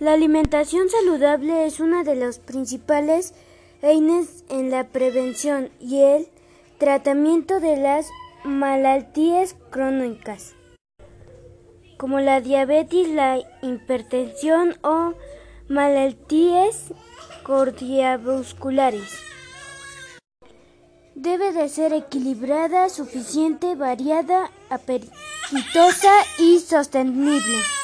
La alimentación saludable es una de las principales eines en la prevención y el tratamiento de las malalties crónicas, como la diabetes, la hipertensión o malalties cardiovasculares. Debe de ser equilibrada, suficiente, variada, apetitosa y sostenible.